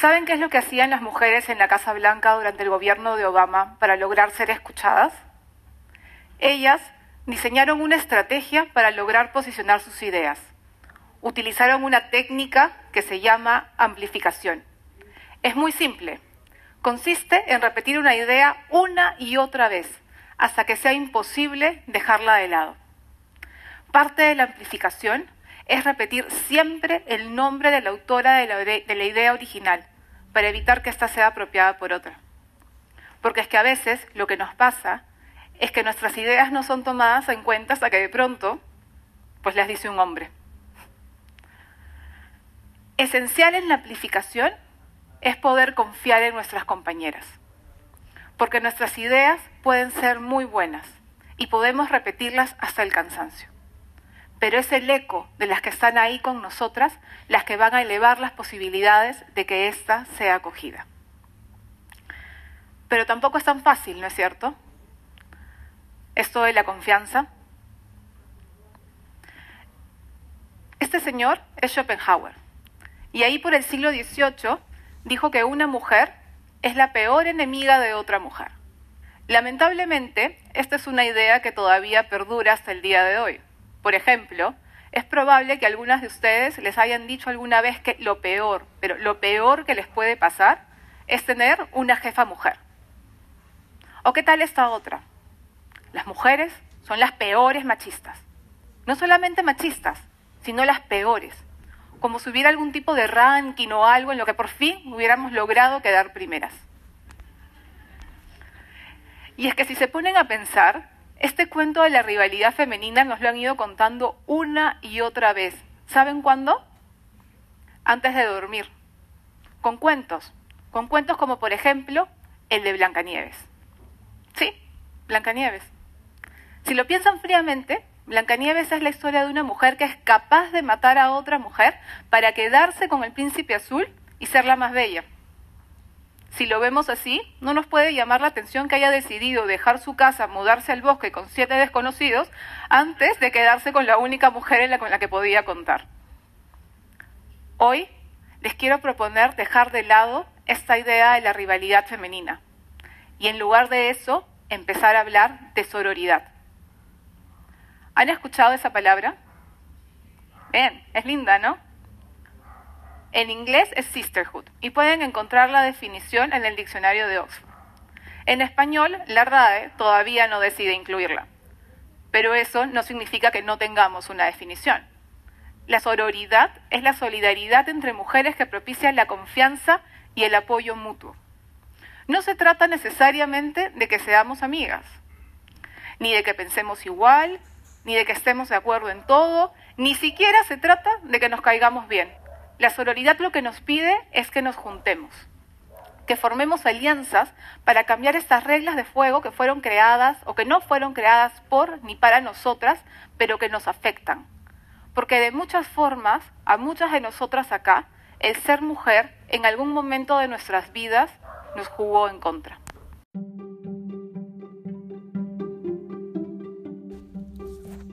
¿Saben qué es lo que hacían las mujeres en la Casa Blanca durante el gobierno de Obama para lograr ser escuchadas? Ellas diseñaron una estrategia para lograr posicionar sus ideas. Utilizaron una técnica que se llama amplificación. Es muy simple. Consiste en repetir una idea una y otra vez hasta que sea imposible dejarla de lado. Parte de la amplificación es repetir siempre el nombre de la autora de la, idea original para evitar que ésta sea apropiada por otra. Porque es que a veces lo que nos pasa es que nuestras ideas no son tomadas en cuenta hasta que de pronto pues las dice un hombre. Esencial en la amplificación es poder confiar en nuestras compañeras, porque nuestras ideas pueden ser muy buenas y podemos repetirlas hasta el cansancio. Pero es el eco de las que están ahí con nosotras las que van a elevar las posibilidades de que ésta sea acogida. Pero tampoco es tan fácil, ¿no es cierto? Esto de la confianza. Este señor es Schopenhauer. Y ahí por el siglo XVIII dijo que una mujer es la peor enemiga de otra mujer. Lamentablemente, esta es una idea que todavía perdura hasta el día de hoy. Por ejemplo, es probable que algunas de ustedes les hayan dicho alguna vez que lo peor, pero lo peor que les puede pasar es tener una jefa mujer. ¿O qué tal esta otra? Las mujeres son las peores machistas. No solamente machistas, sino las peores. Como si hubiera algún tipo de ranking o algo en lo que por fin hubiéramos logrado quedar primeras. Y es que si se ponen a pensar, este cuento de la rivalidad femenina nos lo han ido contando una y otra vez. ¿Saben cuándo? Antes de dormir. Con cuentos. Con cuentos como por ejemplo el de Blancanieves. ¿Sí? Blancanieves. Si lo piensan fríamente, Blancanieves es la historia de una mujer que es capaz de matar a otra mujer para quedarse con el príncipe azul y ser la más bella. Si lo vemos así, no nos puede llamar la atención que haya decidido dejar su casa, mudarse al bosque con siete desconocidos, antes de quedarse con la única mujer en la con la que podía contar. Hoy les quiero proponer dejar de lado esta idea de la rivalidad femenina y en lugar de eso empezar a hablar de sororidad. ¿Han escuchado esa palabra? Bien, es linda, ¿no? En inglés es sisterhood y pueden encontrar la definición en el diccionario de Oxford. En español, la RAE todavía no decide incluirla, pero eso no significa que no tengamos una definición. La sororidad es la solidaridad entre mujeres que propicia la confianza y el apoyo mutuo. No se trata necesariamente de que seamos amigas, ni de que pensemos igual, ni de que estemos de acuerdo en todo, ni siquiera se trata de que nos caigamos bien. La sororidad lo que nos pide es que nos juntemos, que formemos alianzas para cambiar estas reglas de fuego que fueron creadas o que no fueron creadas por ni para nosotras, pero que nos afectan. Porque de muchas formas, a muchas de nosotras acá, el ser mujer en algún momento de nuestras vidas nos jugó en contra.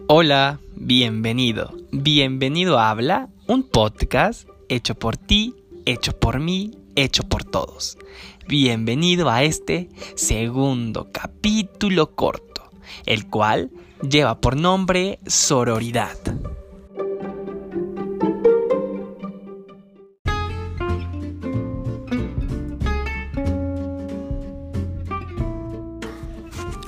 Hola, bienvenido. Bienvenido a Habla, un podcast hecho por ti, hecho por mí, hecho por todos. Bienvenido a este segundo capítulo corto, el cual lleva por nombre Sororidad.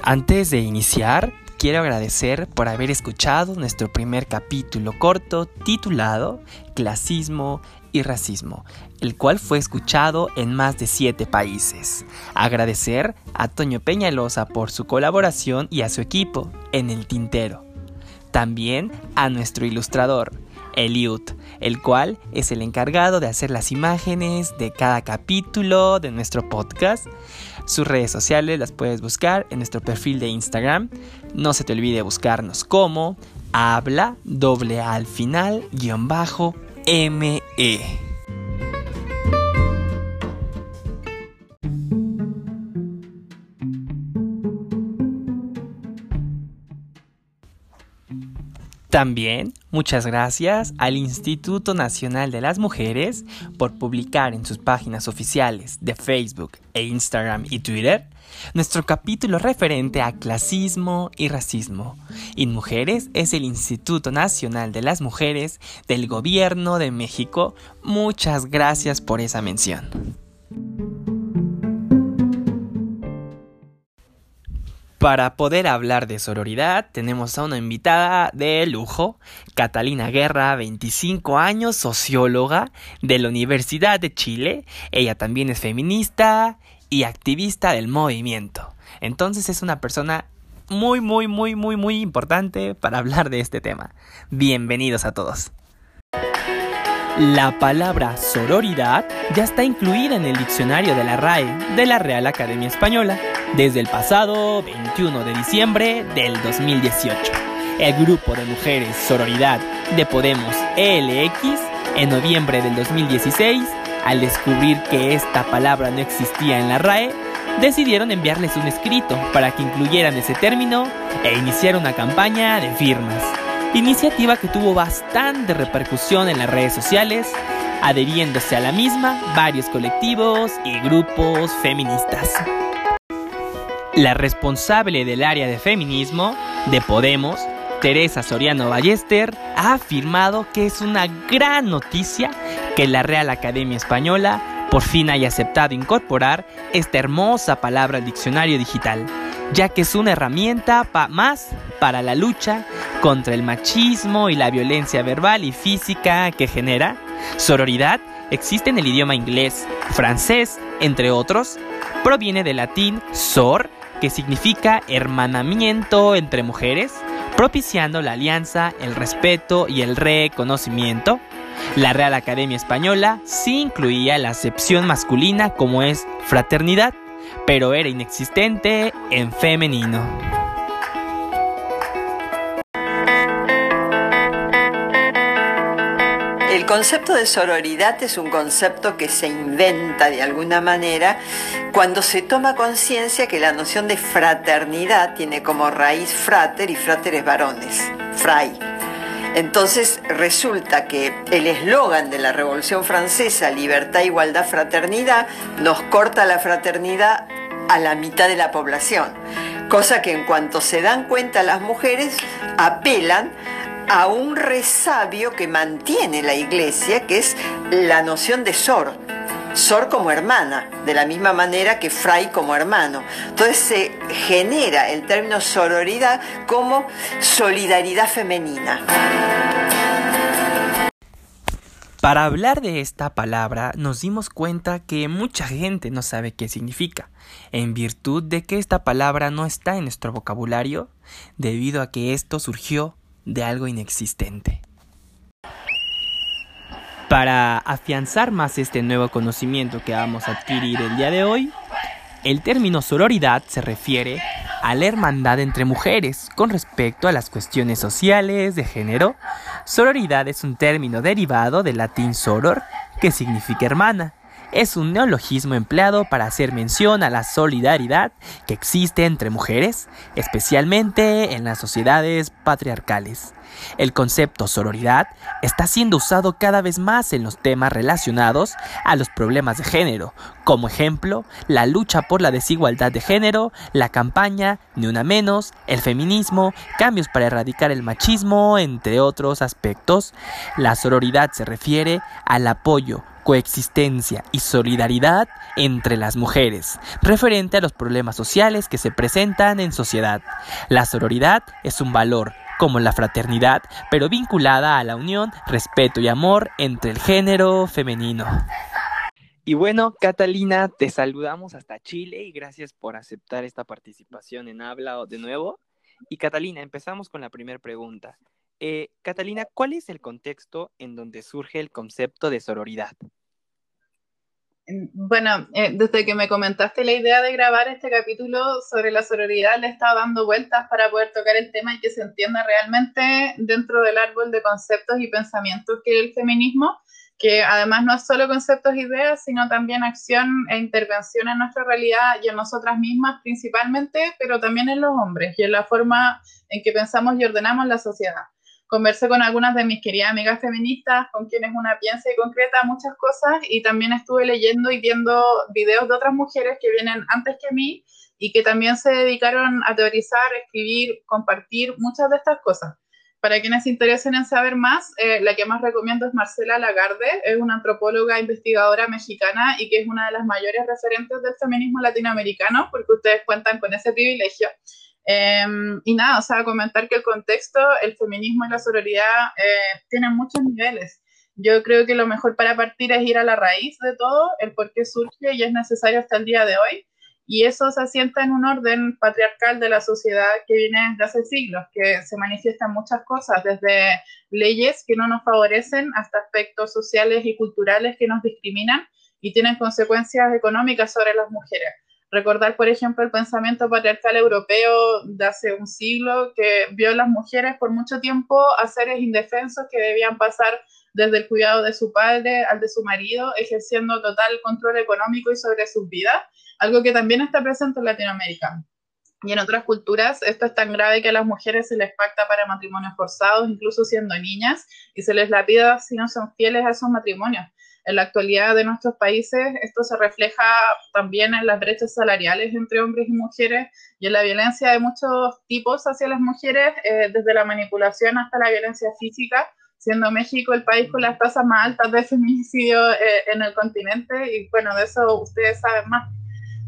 Antes de iniciar, quiero agradecer por haber escuchado nuestro primer capítulo corto titulado Clasismo y Racismo, el cual fue escuchado en más de siete países. Agradecer a Toño Peñalosa por su colaboración y a su equipo en el tintero. También a nuestro ilustrador, Eliud, el cual es el encargado de hacer las imágenes de cada capítulo de nuestro podcast. Sus redes sociales las puedes buscar en nuestro perfil de Instagram. No se te olvide buscarnos como habla doble al final guion bajo ME. También Muchas gracias al Instituto Nacional de las Mujeres por publicar en sus páginas oficiales de Facebook e Instagram y Twitter nuestro capítulo referente a clasismo y racismo. InMujeres es el Instituto Nacional de las Mujeres del Gobierno de México. Muchas gracias por esa mención. Para poder hablar de sororidad tenemos a una invitada de lujo, Catalina Guerra, 25 años, socióloga de la Universidad de Chile. Ella también es feminista y activista del movimiento. Entonces es una persona muy, muy, muy, muy, muy importante para hablar de este tema. Bienvenidos a todos. La palabra sororidad ya está incluida en el diccionario de la RAE de la Real Academia Española desde el pasado 21 de diciembre del 2018. El grupo de mujeres Sororidad de Podemos ELX en noviembre del 2016, al descubrir que esta palabra no existía en la RAE, decidieron enviarles un escrito para que incluyeran ese término e iniciar una campaña de firmas. Iniciativa que tuvo bastante repercusión en las redes sociales, adheriéndose a la misma varios colectivos y grupos feministas. La responsable del área de feminismo de Podemos, Teresa Soriano Ballester, ha afirmado que es una gran noticia que la Real Academia Española por fin haya aceptado incorporar esta hermosa palabra al diccionario digital, ya que es una herramienta más para la lucha contra el machismo y la violencia verbal y física que genera. Sororidad existe en el idioma inglés, francés, entre otros, proviene del latín sor, que significa hermanamiento entre mujeres, propiciando la alianza, el respeto y el reconocimiento. La Real Academia Española sí incluía la acepción masculina como es fraternidad, pero era inexistente en femenino. Concepto de sororidad es un concepto que se inventa de alguna manera cuando se toma conciencia que la noción de fraternidad tiene como raíz frater y frater es varones, fray. Entonces resulta que el eslogan de la Revolución Francesa, libertad, igualdad, fraternidad, nos corta la fraternidad a la mitad de la población. Cosa que en cuanto se dan cuenta las mujeres, apelan a un resabio que mantiene la iglesia, que es la noción de sor. Sor como hermana, de la misma manera que fray como hermano. Entonces se genera el término sororidad como solidaridad femenina. Para hablar de esta palabra nos dimos cuenta que mucha gente no sabe qué significa, en virtud de que esta palabra no está en nuestro vocabulario, debido a que esto surgió de algo inexistente. Para afianzar más este nuevo conocimiento que vamos a adquirir el día de hoy, el término sororidad se refiere a la hermandad entre mujeres con respecto a las cuestiones sociales de género. Sororidad es un término derivado del latín soror, que significa hermana, es un neologismo empleado para hacer mención a la solidaridad que existe entre mujeres, especialmente en las sociedades patriarcales. El concepto sororidad está siendo usado cada vez más en los temas relacionados a los problemas de género, como ejemplo, la lucha por la desigualdad de género, la campaña Ni una menos, el feminismo, cambios para erradicar el machismo, entre otros aspectos. La sororidad se refiere al apoyo, coexistencia y solidaridad entre las mujeres, referente a los problemas sociales que se presentan en sociedad. La sororidad es un valor, como la fraternidad, pero vinculada a la unión, respeto y amor entre el género femenino. Y bueno, Catalina, te saludamos hasta Chile y gracias por aceptar esta participación en Habla de nuevo. Y Catalina, empezamos con la primera pregunta. Eh, Catalina, ¿cuál es el contexto en donde surge el concepto de sororidad? Bueno, eh, desde que me comentaste la idea de grabar este capítulo sobre la sororidad, le he estado dando vueltas para poder tocar el tema y que se entienda realmente dentro del árbol de conceptos y pensamientos que es el feminismo, que además no es solo conceptos e ideas, sino también acción e intervención en nuestra realidad y en nosotras mismas principalmente, pero también en los hombres y en la forma en que pensamos y ordenamos la sociedad. Conversé con algunas de mis queridas amigas feministas, con quienes una piensa y concreta muchas cosas, y también estuve leyendo y viendo videos de otras mujeres que vienen antes que mí y que también se dedicaron a teorizar, escribir, compartir muchas de estas cosas. Para quienes se interesen en saber más, eh, la que más recomiendo es Marcela Lagarde, es una antropóloga investigadora mexicana y que es una de las mayores referentes del feminismo latinoamericano, porque ustedes cuentan con ese privilegio. Em, y nada, o sea, comentar que el contexto, el feminismo y la sororidad eh, tienen muchos niveles. Yo creo que lo mejor para partir es ir a la raíz de todo, el por qué surge y es necesario hasta el día de hoy. Y eso se asienta en un orden patriarcal de la sociedad que viene desde hace siglos, que se manifiesta en muchas cosas, desde leyes que no nos favorecen hasta aspectos sociales y culturales que nos discriminan y tienen consecuencias económicas sobre las mujeres. Recordar, por ejemplo, el pensamiento patriarcal europeo de hace un siglo que vio a las mujeres por mucho tiempo a seres indefensos que debían pasar desde el cuidado de su padre al de su marido, ejerciendo total control económico y sobre sus vidas, algo que también está presente en Latinoamérica. Y en otras culturas esto es tan grave que a las mujeres se les pacta para matrimonios forzados, incluso siendo niñas, y se les lapida si no son fieles a esos matrimonios. En la actualidad de nuestros países esto se refleja también en las brechas salariales entre hombres y mujeres y en la violencia de muchos tipos hacia las mujeres, eh, desde la manipulación hasta la violencia física, siendo México el país con las tasas más altas de feminicidio eh, en el continente y bueno, de eso ustedes saben más.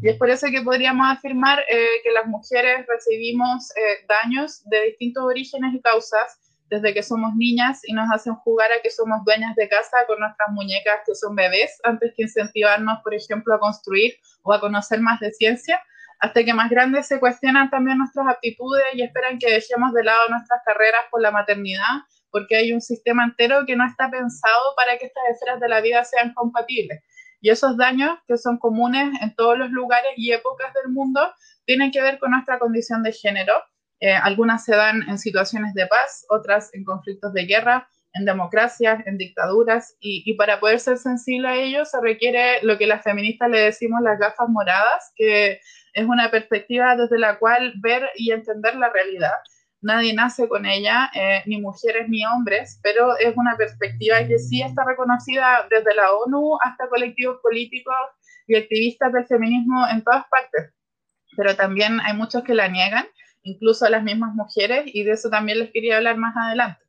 Y es por eso que podríamos afirmar eh, que las mujeres recibimos eh, daños de distintos orígenes y causas desde que somos niñas y nos hacen jugar a que somos dueñas de casa con nuestras muñecas que son bebés, antes que incentivarnos, por ejemplo, a construir o a conocer más de ciencia, hasta que más grandes se cuestionan también nuestras aptitudes y esperan que dejemos de lado nuestras carreras por la maternidad porque hay un sistema entero que no está pensado para que estas esferas de la vida sean compatibles. Y esos daños que son comunes en todos los lugares y épocas del mundo tienen que ver con nuestra condición de género. Eh, algunas se dan en situaciones de paz, otras en conflictos de guerra, en democracias, en dictaduras, y, y, para poder ser sensible a ello se requiere lo que las feministas le decimos las gafas moradas, que es una perspectiva desde la cual ver y entender la realidad nadie nace con ella, eh, ni mujeres ni hombres, pero es una perspectiva que sí está reconocida desde la ONU hasta colectivos políticos y activistas del feminismo en todas partes. Pero también hay muchos que la niegan, incluso las mismas mujeres, y de eso también les quería hablar más adelante.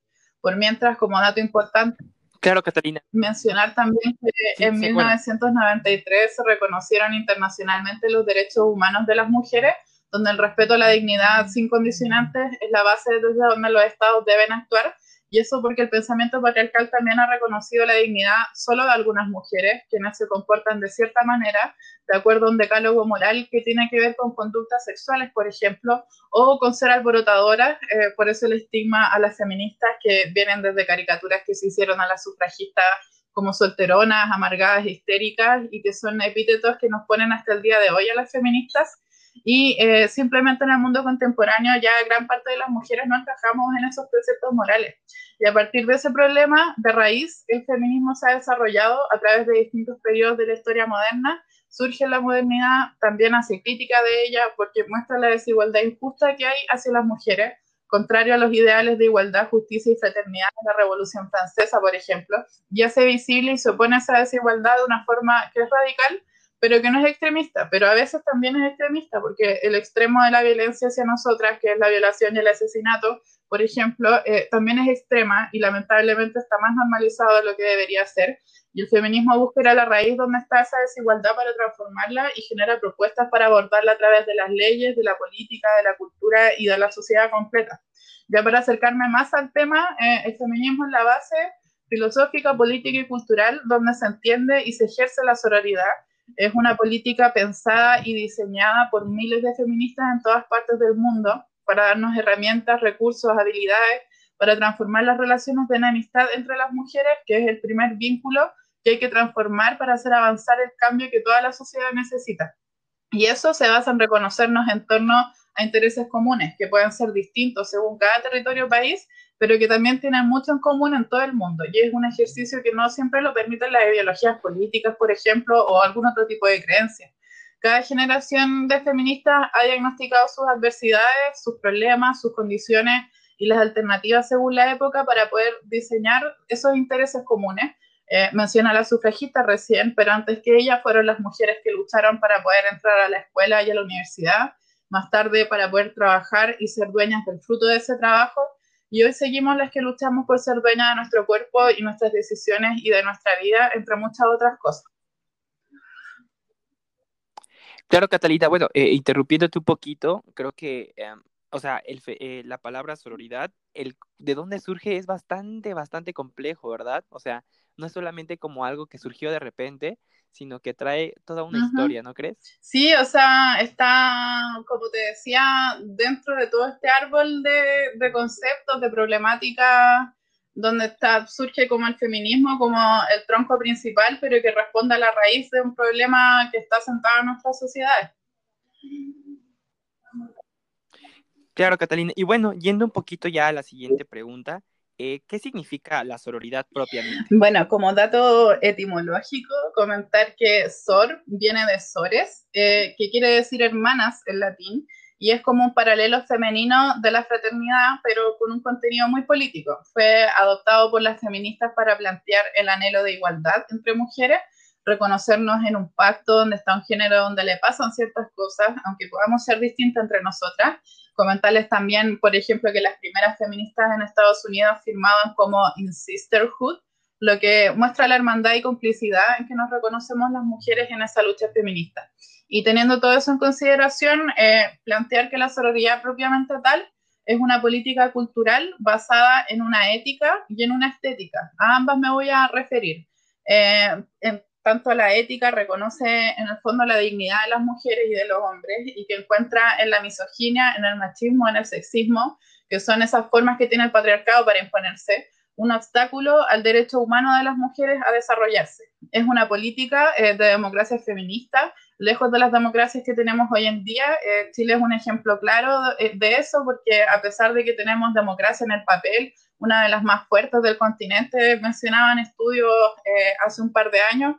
Por mientras, como dato importante, Claro, Catalina. Mencionar también que en 1993 se reconocieron internacionalmente los derechos humanos de las mujeres donde el respeto a la dignidad sin condicionantes es la base desde donde los estados deben actuar. Y eso porque el pensamiento patriarcal también ha reconocido la dignidad solo de algunas mujeres, quienes se comportan de cierta manera, de acuerdo a un decálogo moral que tiene que ver con conductas sexuales, por ejemplo, o con ser alborotadoras. Eh, por eso el estigma a las feministas que vienen desde caricaturas que se hicieron a las sufragistas como solteronas, amargadas, histéricas, y que son epítetos que nos ponen hasta el día de hoy a las feministas y eh, simplemente en el mundo contemporáneo ya gran parte de las mujeres no encajamos en esos preceptos morales. Y a partir de ese problema de raíz, el feminismo se ha desarrollado a través de distintos periodos de la historia moderna. Surge la modernidad, también hace crítica de ella porque muestra la desigualdad injusta que hay hacia las mujeres, contrario a los ideales de igualdad, justicia y fraternidad de la Revolución Francesa, por ejemplo, y hace visible y se opone a esa desigualdad de una forma que es radical, pero que no es extremista, pero a veces también es extremista, porque el extremo de la violencia hacia nosotras, que es la violación y el asesinato, por ejemplo, eh, también es extrema y lamentablemente está más normalizado de lo que debería ser. Y el feminismo busca ir a la raíz donde está esa desigualdad para transformarla y genera propuestas para abordarla a través de las leyes, de la política, de la cultura y de la sociedad completa. Ya para acercarme más al tema, eh, el feminismo es la base filosófica, política y cultural donde se entiende y se ejerce la sororidad es una política pensada y diseñada por miles de feministas en todas partes del mundo para darnos herramientas, recursos, habilidades para transformar las relaciones de amistad entre las mujeres, que es el primer vínculo que hay que transformar para hacer avanzar el cambio que toda la sociedad necesita. Y eso se basa en reconocernos en torno a intereses comunes, que pueden ser distintos según cada territorio o país, pero que también tienen mucho en común en todo el mundo. Y es un ejercicio que no siempre lo permiten las ideologías políticas, por ejemplo, o algún otro tipo de creencias. Cada generación de feministas ha diagnosticado sus adversidades, sus problemas, sus condiciones y las alternativas según la época para poder diseñar esos intereses comunes. Eh, menciona a la sufragista recién, pero antes que ella fueron las mujeres que lucharon para poder entrar a la escuela y a la universidad, más tarde para poder trabajar y ser dueñas del fruto de ese trabajo, y hoy seguimos las que luchamos por ser dueñas de nuestro cuerpo y nuestras decisiones y de nuestra vida, entre muchas otras cosas. Claro, Catalina, bueno, eh, interrumpiéndote un poquito, creo que, em, o sea, el, eh, la palabra sororidad, el, de dónde surge es bastante, bastante complejo, ¿verdad? O sea, no es solamente como algo que surgió de repente, sino que trae toda una historia, ¿no crees? Sí, o sea, está, como te decía, dentro de todo este árbol de, de conceptos, de problemáticas donde está, surge como el feminismo como el tronco principal, pero que responde a la raíz de un problema que está sentado en nuestras sociedades. Claro, Catalina. Y bueno, yendo un poquito ya a la siguiente pregunta, eh, ¿qué significa la sororidad propiamente? Bueno, como dato etimológico, comentar que sor viene de sores, eh, que quiere decir hermanas en latín, y es como un paralelo femenino de la fraternidad, pero con un contenido muy político. Fue adoptado por las feministas para plantear el anhelo de igualdad entre mujeres, reconocernos en un pacto donde está un género donde le pasan ciertas cosas, aunque podamos ser distintas entre nosotras. Comentarles también, por ejemplo, que las primeras feministas en Estados Unidos firmaban como in sisterhood, lo que muestra la hermandad y complicidad en que nos reconocemos las mujeres en esa lucha feminista. Y teniendo todo eso en consideración, eh, plantear que la sororidad propiamente tal es una política cultural basada en una ética y en una estética. A ambas me voy a referir. Eh, tanto la ética reconoce en el fondo la dignidad de las mujeres y de los hombres y que encuentra en la misoginia, en el machismo, en el sexismo, que son esas formas que tiene el patriarcado para imponerse, un obstáculo al derecho humano de las mujeres a desarrollarse. Es una política eh, de democracia feminista lejos de las democracias que tenemos hoy en día. Eh, Chile es un ejemplo claro de, de, eso, porque a pesar de que tenemos democracia en el papel, una de las más fuertes del continente, mencionaban estudios eh, hace un par de años,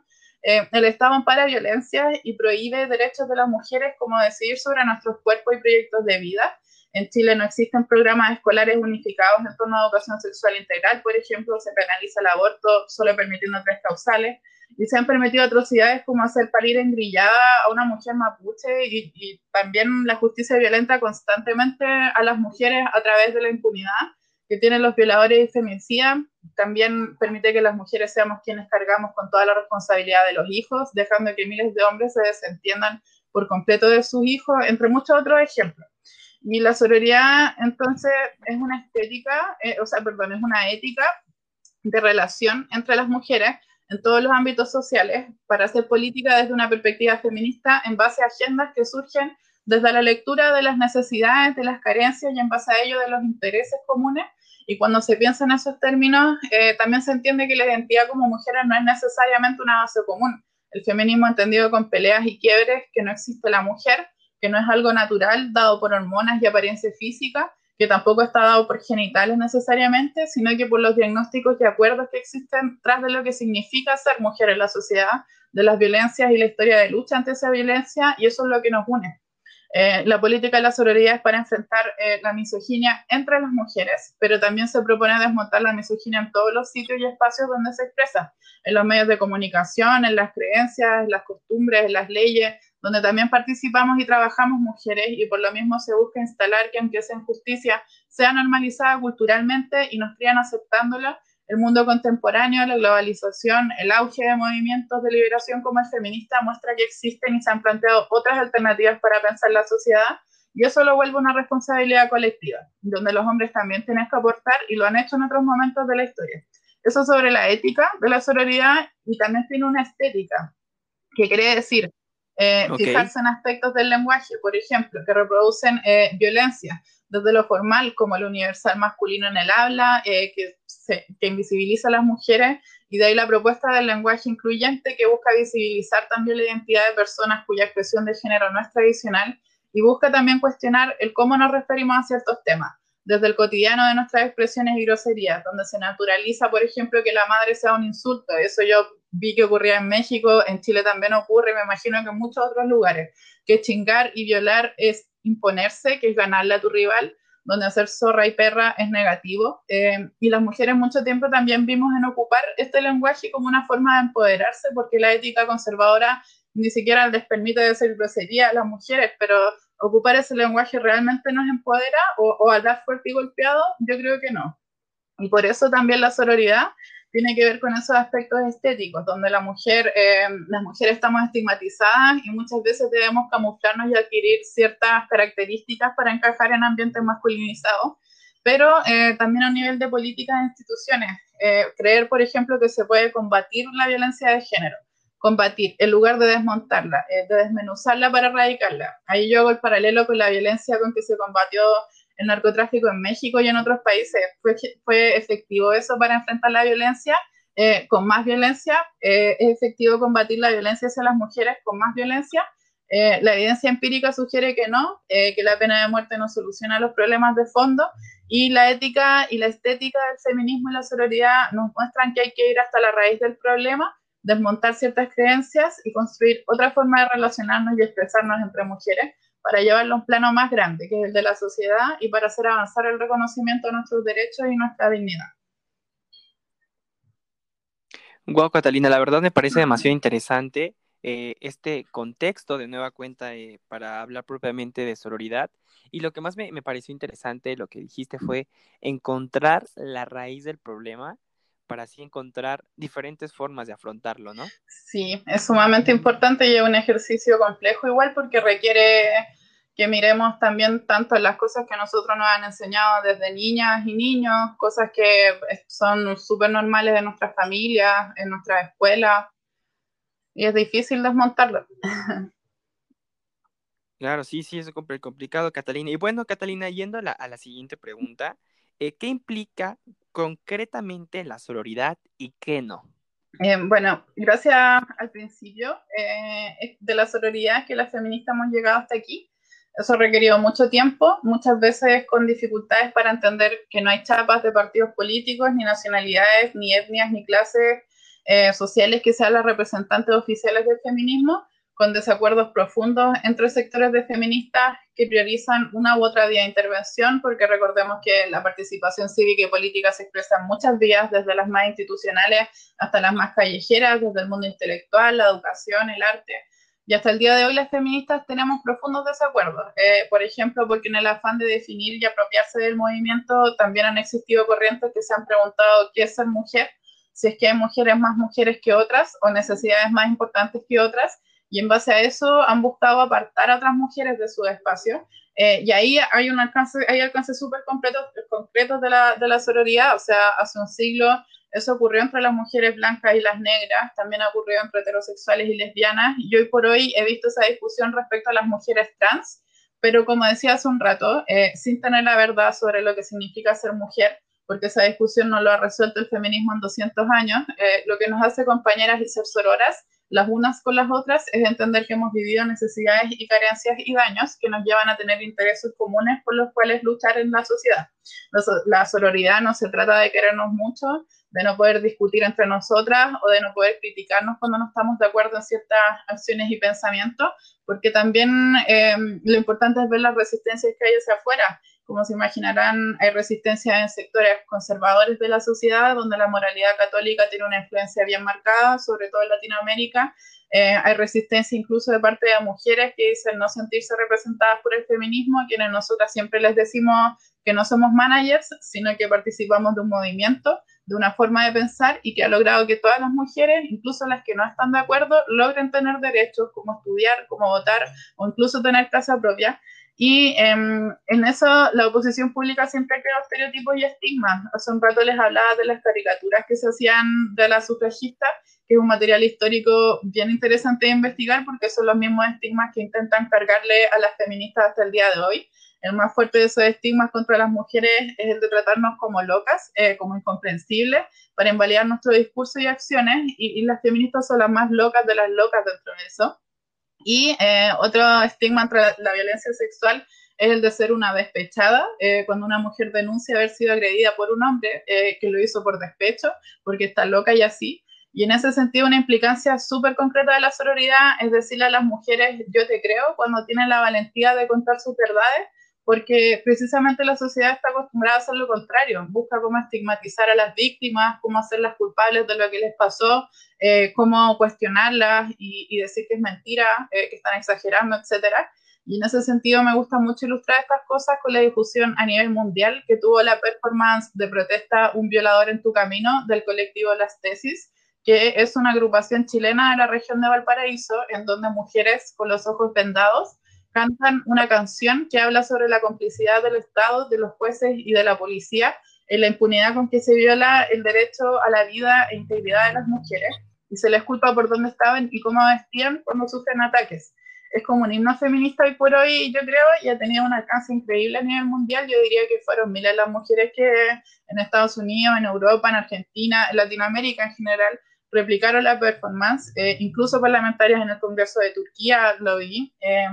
eh, el Estado ampara violencia y prohíbe derechos de las mujeres como decidir sobre nuestros cuerpos y proyectos de vida. En Chile no existen programas escolares unificados en torno a educación sexual integral, por ejemplo, se penaliza el aborto solo permitiendo tres causales. Y se han permitido atrocidades como hacer parir engrillada a una mujer mapuche y, y, también la justicia violenta constantemente a las mujeres a través de la impunidad que tienen los violadores y feminicidas. También permite que las mujeres seamos quienes cargamos con toda la responsabilidad de los hijos, dejando que miles de hombres se desentiendan por completo de sus hijos, entre muchos otros ejemplos. Y la sororidad, entonces, es una estética, eh, o sea, perdón, es una ética de relación entre las mujeres en todos los ámbitos sociales para hacer política desde una perspectiva feminista en base a agendas que surgen desde la lectura de las necesidades, de las carencias y en base a ello de los intereses comunes. Y cuando se piensa en esos términos, eh, también se entiende que la identidad como mujeres no es necesariamente una base común. El feminismo entendido con peleas y quiebres, que no existe la mujer, que no es algo natural dado por hormonas y apariencia física, que tampoco está dado por genitales necesariamente, sino que por los diagnósticos y acuerdos que existen tras de lo que significa ser mujer en la sociedad, de las violencias y la historia de lucha ante esa violencia, y eso es lo que nos une. Eh, la política de la sororidad es para enfrentar eh, la misoginia entre las mujeres, pero también se propone desmontar la misoginia en todos los sitios y espacios donde se expresa, en los medios de comunicación, en las creencias, en las costumbres, en las leyes, donde también participamos y trabajamos mujeres y por lo mismo se busca instalar que aunque esa injusticia sea normalizada culturalmente y nos crían aceptándola, el mundo contemporáneo, la globalización, el auge de movimientos de liberación como el feminista muestra que existen y se han planteado otras alternativas para pensar la sociedad y eso lo vuelve una responsabilidad colectiva, donde los hombres también tienen que aportar y lo han hecho en otros momentos de la historia. Eso sobre la ética de la sororidad y también tiene una estética, que quiere decir eh, okay. Fijarse en aspectos del lenguaje, por ejemplo, que reproducen eh, violencia, desde lo formal como el universal masculino en el habla, eh, que, se, que invisibiliza a las mujeres, y de ahí la propuesta del lenguaje incluyente que busca visibilizar también la identidad de personas cuya expresión de género no es tradicional, y busca también cuestionar el cómo nos referimos a ciertos temas desde el cotidiano de nuestras expresiones y groserías, donde se naturaliza, por ejemplo, que la madre sea un insulto. Eso yo vi que ocurría en México, en Chile también ocurre, me imagino que en muchos otros lugares, que chingar y violar es imponerse, que es ganarle a tu rival, donde hacer zorra y perra es negativo. Eh, y las mujeres mucho tiempo también vimos en ocupar este lenguaje como una forma de empoderarse, porque la ética conservadora ni siquiera les permite decir grosería a las mujeres, pero ocupar ese lenguaje realmente nos empodera o, o hablar fuerte y golpeado, yo creo que no. Y por eso también la sororidad tiene que ver con esos aspectos estéticos, donde la mujer, eh, las mujeres estamos estigmatizadas y muchas veces debemos camuflarnos y adquirir ciertas características para encajar en ambientes masculinizados, pero eh, también a nivel de políticas e instituciones. Eh, creer, por ejemplo, que se puede combatir la violencia de género, combatir en lugar de desmontarla, de desmenuzarla para erradicarla. Ahí yo hago el paralelo con la violencia con que se combatió el narcotráfico en México y en otros países. ¿Fue, efectivo eso para enfrentar la violencia? Eh, con más violencia, eh, es efectivo combatir la violencia hacia las mujeres con más violencia. Eh, la evidencia empírica sugiere que no, que la pena de muerte no soluciona los problemas de fondo y la ética y la estética del feminismo y la sororidad nos muestran que hay que ir hasta la raíz del problema, desmontar ciertas creencias y construir otra forma de relacionarnos y expresarnos entre mujeres para llevarlo a un plano más grande, que es el de la sociedad, y para hacer avanzar el reconocimiento de nuestros derechos y nuestra dignidad. Wow, Catalina, la verdad me parece demasiado interesante eh, este contexto de nueva cuenta eh, para hablar propiamente de sororidad. Y lo que más me, me, pareció interesante, lo que dijiste, fue encontrar la raíz del problema para así encontrar diferentes formas de afrontarlo, ¿no? Sí, es sumamente importante y es un ejercicio complejo igual porque requiere que miremos también tanto las cosas que nosotros nos han enseñado desde niñas y niños, cosas que son súper normales en nuestras familias, en nuestras escuelas, y es difícil desmontarlo. Claro, sí, sí, es complicado, Catalina. Y bueno, Catalina, yendo a la, a la siguiente pregunta, eh, ¿qué implica concretamente la sororidad y qué no? Eh, bueno, gracias al principio eh, de la sororidad que las feministas hemos llegado hasta aquí. Eso requerido mucho tiempo, muchas veces con dificultades para entender que no hay chapas de partidos políticos, ni nacionalidades, ni etnias, ni clases sociales que sean las representantes oficiales del feminismo, con desacuerdos profundos entre sectores de feministas que priorizan una u otra vía de intervención, porque recordemos que la participación cívica y política se expresa en muchas vías, desde las más institucionales hasta las más callejeras, desde el mundo intelectual, la educación, el arte. Y hasta el día de hoy las feministas tenemos profundos desacuerdos. Eh, por ejemplo, porque en el afán de definir y apropiarse del movimiento también han existido corrientes que se han preguntado qué es ser mujer, si es que hay mujeres más mujeres que otras o necesidades más importantes que otras y en base a eso han buscado apartar a otras mujeres de su espacio. Eh, y ahí hay un alcance, hay alcances súper concretos, concretos de la, de la sororidad, o sea, hace un siglo eso ocurrió entre las mujeres blancas y las negras, también ocurrió entre heterosexuales y lesbianas, y hoy por hoy he visto esa discusión respecto a las mujeres trans, pero como decía hace un rato, eh, sin tener la verdad sobre lo que significa ser mujer, porque esa discusión no lo ha resuelto el feminismo en 200 años, eh, lo que nos hace compañeras y ser sororas las unas con las otras es entender que hemos vivido necesidades y carencias y daños que nos llevan a tener intereses comunes por los cuales luchar en la sociedad. La sororidad no se trata de querernos mucho, de no poder discutir entre nosotras o de no poder criticarnos cuando no estamos de acuerdo en ciertas acciones y pensamientos, porque también eh, lo importante es ver las resistencias que hay hacia afuera como se imaginarán, hay resistencia en sectores conservadores de la sociedad, donde la moralidad católica tiene una influencia bien marcada, sobre todo en Latinoamérica. Eh, hay resistencia incluso de parte de mujeres que dicen no sentirse representadas por el feminismo, a quienes nosotras siempre les decimos que no somos managers, sino que participamos de un movimiento, de una forma de pensar y que ha logrado que todas las mujeres, incluso las que no están de acuerdo, logren tener derechos como estudiar, como votar o incluso tener casa propia. Y em, en eso la oposición pública siempre creó estereotipos y estigmas. Hace un rato les hablaba de las caricaturas que se hacían de las sufragistas, que es un material histórico bien interesante de investigar porque son los mismos estigmas que intentan cargarle a las feministas hasta el día de hoy. El más fuerte de esos estigmas contra las mujeres es el de tratarnos como locas, eh, como incomprensibles, para invalidar nuestro discurso y acciones, y, y las feministas son las más locas de las locas dentro de eso. Y eh, otro estigma entre la violencia sexual es el de ser una despechada, eh, cuando una mujer denuncia haber sido agredida por un hombre eh, que lo hizo por despecho, porque está loca y así. Y en ese sentido, una implicancia súper concreta de la sororidad es decirle a las mujeres, yo te creo, cuando tienen la valentía de contar sus verdades, porque precisamente la sociedad está acostumbrada a hacer lo contrario, busca cómo estigmatizar a las víctimas, cómo hacerlas culpables de lo que les pasó, eh, cómo cuestionarlas y, decir que es mentira, eh, que están exagerando, etcétera. Y en ese sentido me gusta mucho ilustrar estas cosas con la difusión a nivel mundial que tuvo la performance de protesta Un violador en tu camino del colectivo Las Tesis, que es una agrupación chilena de la región de Valparaíso, en donde mujeres con los ojos vendados cantan una canción que habla sobre la complicidad del Estado, de los jueces y de la policía en la impunidad con que se viola el derecho a la vida e integridad de las mujeres y se les culpa por dónde estaban y cómo vestían cuando sufren ataques. Es como un himno feminista y por hoy, yo creo, y ha tenido un alcance increíble a nivel mundial. Yo diría que fueron miles las mujeres que en Estados Unidos, en Europa, en Argentina, en Latinoamérica en general, replicaron la performance, eh, incluso parlamentarias en el Congreso de Turquía, lo vi. Eh,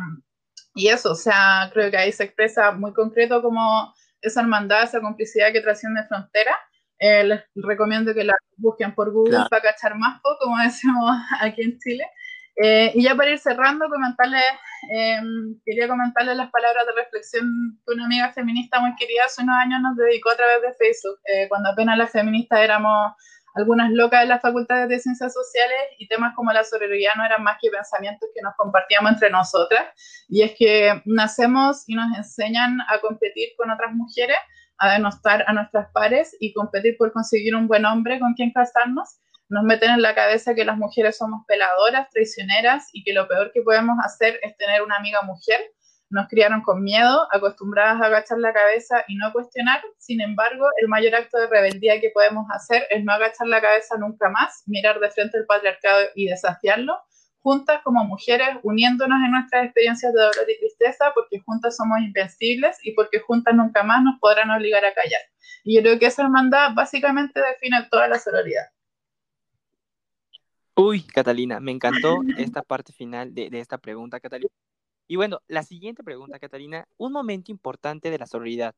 y eso, o sea, creo que ahí se expresa muy concreto como esa hermandad, esa complicidad que trasciende frontera. Eh, les recomiendo que la busquen por Google para cachar más, como decimos aquí en Chile. Eh, y ya para ir cerrando, comentarles, em, quería comentarles las palabras de reflexión que una amiga feminista muy querida hace unos años nos dedicó a través de Facebook, eh, cuando apenas las feministas éramos algunas locas en las facultades de ciencias sociales y temas como la sororidad no eran más que pensamientos que nos compartíamos entre nosotras. Y es que nacemos y nos enseñan a competir con otras mujeres, a denostar a nuestras pares y competir por conseguir un buen hombre con quien casarnos. Nos meten en la cabeza que las mujeres somos peladoras, traicioneras y que lo peor que podemos hacer es tener una amiga mujer nos criaron con miedo, acostumbradas a agachar la cabeza y no cuestionar. Sin embargo, el mayor acto de rebeldía que podemos hacer es no agachar la cabeza nunca más, mirar de frente al patriarcado y desafiarlo, juntas como mujeres, uniéndonos en nuestras experiencias de dolor y tristeza, porque juntas somos invencibles y porque juntas nunca más nos podrán obligar a callar. Y yo creo que esa hermandad básicamente define toda la sororidad. Uy, Catalina, me encantó esta parte final de esta pregunta, Catalina. Y bueno, la siguiente pregunta, Catalina, un momento importante de la sororidad.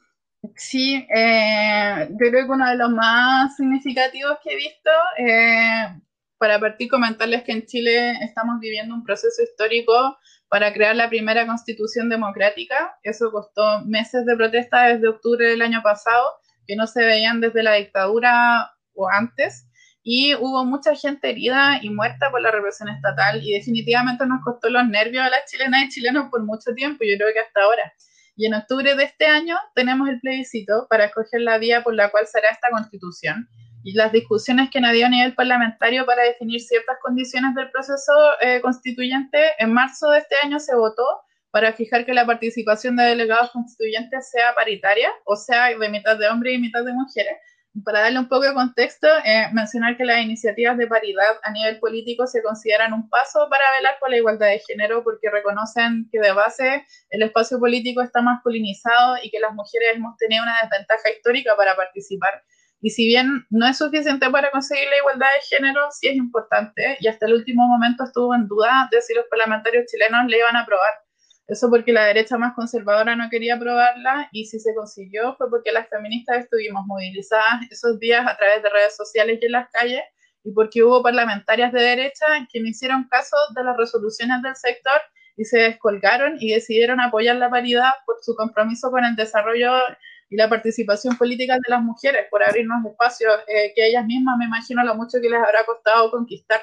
Sí, eh, creo que uno de los más significativos que he visto, eh, para partir comentarles que en Chile estamos viviendo un proceso histórico para crear la primera constitución democrática. Eso costó meses de protesta desde octubre del año pasado, que no se veían desde la dictadura o antes y hubo mucha gente herida y muerta por la represión estatal y definitivamente nos costó los nervios a las chilenas y chilenos por mucho tiempo, yo creo que hasta ahora. Y en octubre de este año tenemos el plebiscito para escoger la vía por la cual será esta constitución y las discusiones que nadie a nivel parlamentario para definir ciertas condiciones del proceso eh, constituyente. En marzo de este año se votó para fijar que la participación de delegados constituyentes sea paritaria, o sea, de mitad de hombres y mitad de mujeres, para darle un poco de contexto, eh, mencionar que las iniciativas de paridad a nivel político se consideran un paso para velar por la igualdad de género porque reconocen que de base el espacio político está masculinizado y que las mujeres hemos tenido una desventaja histórica para participar. Y si bien no es suficiente para conseguir la igualdad de género, sí es importante y hasta el último momento estuvo en duda de si los parlamentarios chilenos le iban a aprobar eso porque la derecha más conservadora no quería aprobarla y si se consiguió fue porque las feministas estuvimos movilizadas esos días a través de redes sociales y en las calles y porque hubo parlamentarias de derecha que no hicieron caso de las resoluciones del sector y se descolgaron y decidieron apoyar la paridad por su compromiso con el desarrollo y la participación política de las mujeres, por abrirnos espacios eh, que ellas mismas me imagino lo mucho que les habrá costado conquistar.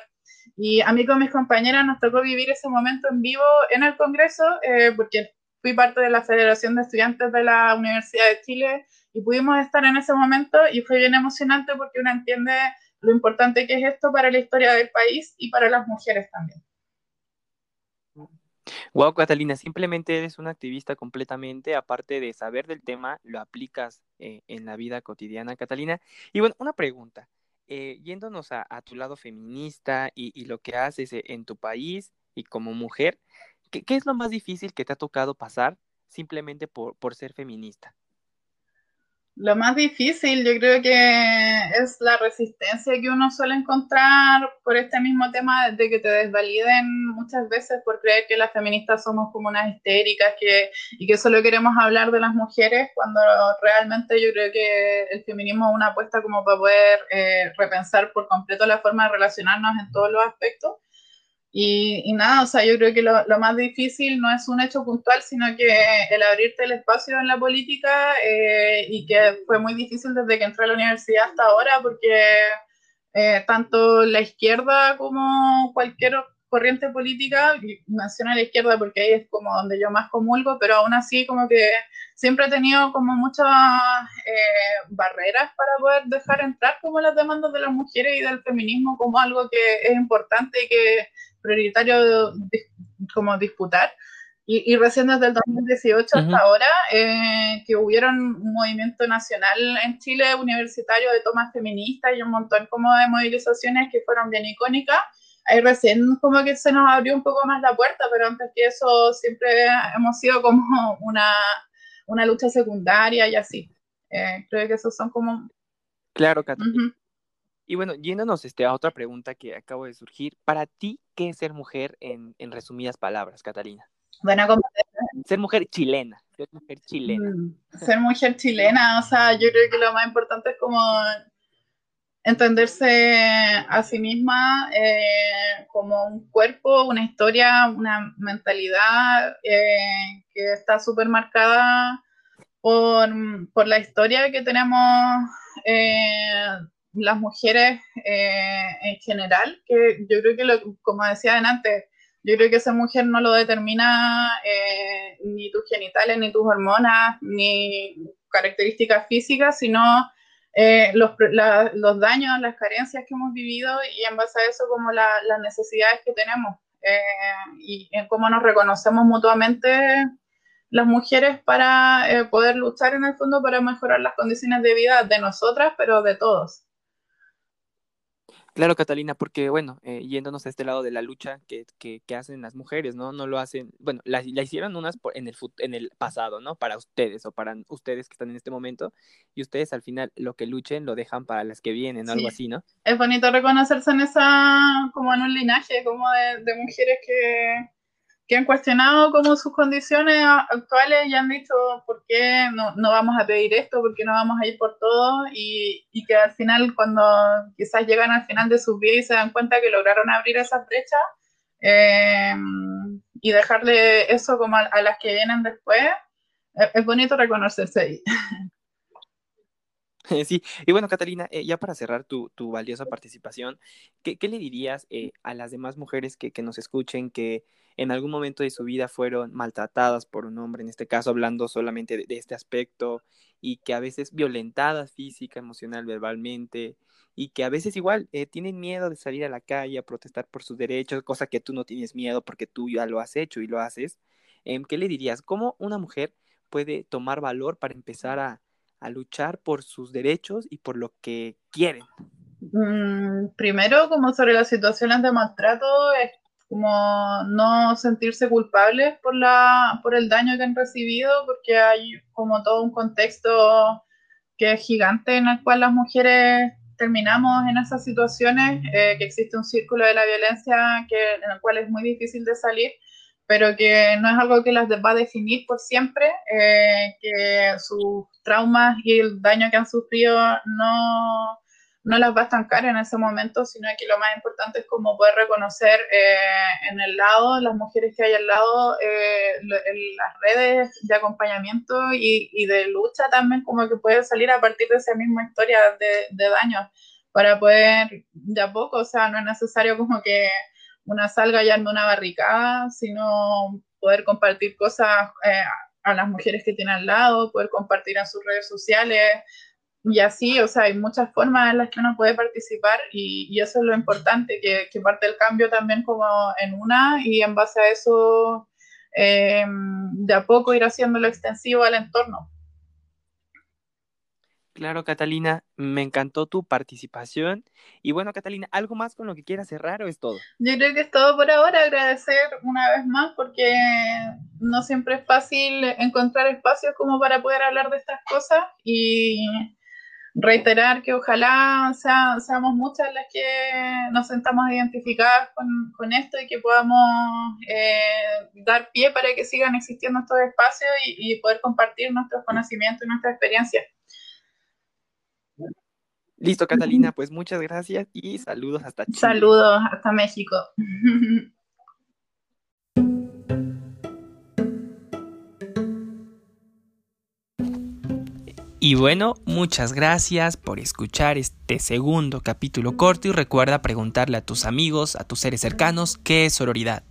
Y a mí con mis compañeras nos tocó vivir ese momento en vivo en el Congreso, eh, porque fui parte de la Federación de Estudiantes de la Universidad de Chile y pudimos estar en ese momento y fue bien emocionante porque uno entiende lo importante que es esto para la historia del país y para las mujeres también. Wow, Catalina, simplemente eres una activista completamente, aparte de saber del tema, lo aplicas eh, en la vida cotidiana, Catalina. Y bueno, una pregunta. Eh, yéndonos a, tu lado feminista y, lo que haces e, en tu país y como mujer, ¿qué, es lo más difícil que te ha tocado pasar simplemente por ser feminista? Lo más difícil yo creo que es la resistencia que uno suele encontrar por este mismo tema de que te desvaliden muchas veces por creer que las feministas somos como unas histéricas que, y que solo queremos hablar de las mujeres cuando realmente yo creo que el feminismo es una apuesta como para poder eh, repensar por completo la forma de relacionarnos en todos los aspectos. Y, nada, o sea, yo creo que lo, más difícil no es un hecho puntual, sino que el abrirte el espacio en la política eh, y que fue muy difícil desde que entré a la universidad hasta ahora, porque eh, tanto la izquierda como cualquier corriente política, menciono la izquierda porque ahí es como donde yo más comulgo, pero aún así como que siempre he tenido como muchas eh, barreras para poder dejar entrar como las demandas de las mujeres y del feminismo como algo que es importante y que prioritario como disputar. Y, recién desde el 2018 hasta ahora, eh, que hubieron un movimiento nacional en Chile universitario de tomas feministas y un montón como de movilizaciones que fueron bien icónicas, ahí recién como que se nos abrió un poco más la puerta, pero antes que eso siempre hemos sido como una, una lucha secundaria y así. Eh, creo que esos son como... Claro, Catalina. Y bueno, yéndonos este, a otra pregunta que acabo de surgir, para ti, ¿qué es ser mujer en, en resumidas palabras, Catalina? Bueno, como... Ser mujer chilena, ser mujer chilena. Mm, ser mujer chilena, o sea, yo creo que lo más importante es como entenderse a sí misma eh, como un cuerpo, una historia, una mentalidad eh, que está súper marcada por, por, la historia que tenemos eh, las mujeres eh, en general, que yo creo que, lo, como decía antes, yo creo que esa mujer no lo determina eh, ni tus genitales, ni tus hormonas, ni características físicas, sino eh, los, los, daños, las carencias que hemos vivido y en base a eso como las necesidades que tenemos y en cómo nos reconocemos mutuamente las mujeres para poder luchar en el fondo para mejorar las condiciones de vida de nosotras, pero de todos. Claro, Catalina, porque bueno, eh, yéndonos a este lado de la lucha que, que, hacen las mujeres, ¿no? No lo hacen, bueno, la, la hicieron unas en, el, en el pasado, ¿no? Para ustedes o para ustedes que están en este momento, y ustedes al final lo que luchen lo dejan para las que vienen, o algo así, ¿no? Es bonito reconocerse en esa, como en un linaje, como de, de mujeres que, que han cuestionado como sus condiciones actuales y han dicho por qué no, no, vamos a pedir esto, por qué no vamos a ir por todo y, y, que al final cuando quizás llegan al final de sus vidas y se dan cuenta que lograron abrir esa brecha eh, y dejarle eso como a, las que vienen después, es, bonito reconocerse ahí. Sí, y bueno, Catalina, eh, ya para cerrar tu, tu valiosa participación, ¿qué, ¿qué, le dirías eh, a las demás mujeres que, que nos escuchen, que en algún momento de su vida fueron maltratadas por un hombre, en este caso hablando solamente de, este aspecto, y que a veces violentadas física, emocional, verbalmente, y que a veces igual eh, tienen miedo de salir a la calle a protestar por sus derechos, cosa que tú no tienes miedo porque tú ya lo has hecho y lo haces. Em, ¿Qué le dirías? ¿Cómo una mujer puede tomar valor para empezar a, a luchar por sus derechos y por lo que quieren? Mm, primero, como sobre las situaciones de maltrato, es como no sentirse culpables por, la, por el daño que han recibido, porque hay como todo un contexto que es gigante en el cual las mujeres terminamos en esas situaciones, eh, que existe un círculo de la violencia que, en el cual es muy difícil de salir, pero que no es algo que las va a definir por siempre, eh, que sus traumas y el daño que han sufrido no no las va a estancar en ese momento, sino que lo más importante es como poder reconocer eh, en el lado, las mujeres que hay al lado, eh, las redes de acompañamiento y, de lucha también, como que puede salir a partir de esa misma historia de, de daños, para poder de a poco, o sea, no es necesario como que una salga ya en una barricada, sino poder compartir cosas eh, a las mujeres que tiene al lado, poder compartir en sus redes sociales, y así, o sea, hay muchas formas en las que uno puede participar y, eso es lo importante, que, que, parte el cambio también como en una y en base a eso eh, de a poco ir haciéndolo extensivo al entorno. Claro, Catalina, me encantó tu participación. Y bueno, Catalina, ¿algo más con lo que quieras cerrar o es todo? Yo creo que es todo por ahora. Agradecer una vez más porque no siempre es fácil encontrar espacios como para poder hablar de estas cosas y reiterar que ojalá seamos muchas las que nos sentamos identificadas con, esto y que podamos eh, dar pie para que sigan existiendo estos espacios y, poder compartir nuestros conocimientos y nuestra experiencia. Listo, Catalina, pues muchas gracias y saludos hasta Chile. Saludos hasta México. Y bueno, muchas gracias por escuchar este segundo capítulo corto y recuerda preguntarle a tus amigos, a tus seres cercanos, qué es sororidad.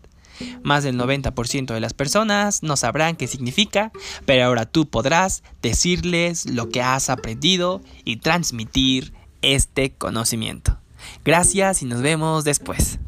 Más del 90% de las personas no sabrán qué significa, pero ahora tú podrás decirles lo que has aprendido y transmitir este conocimiento. Gracias y nos vemos después.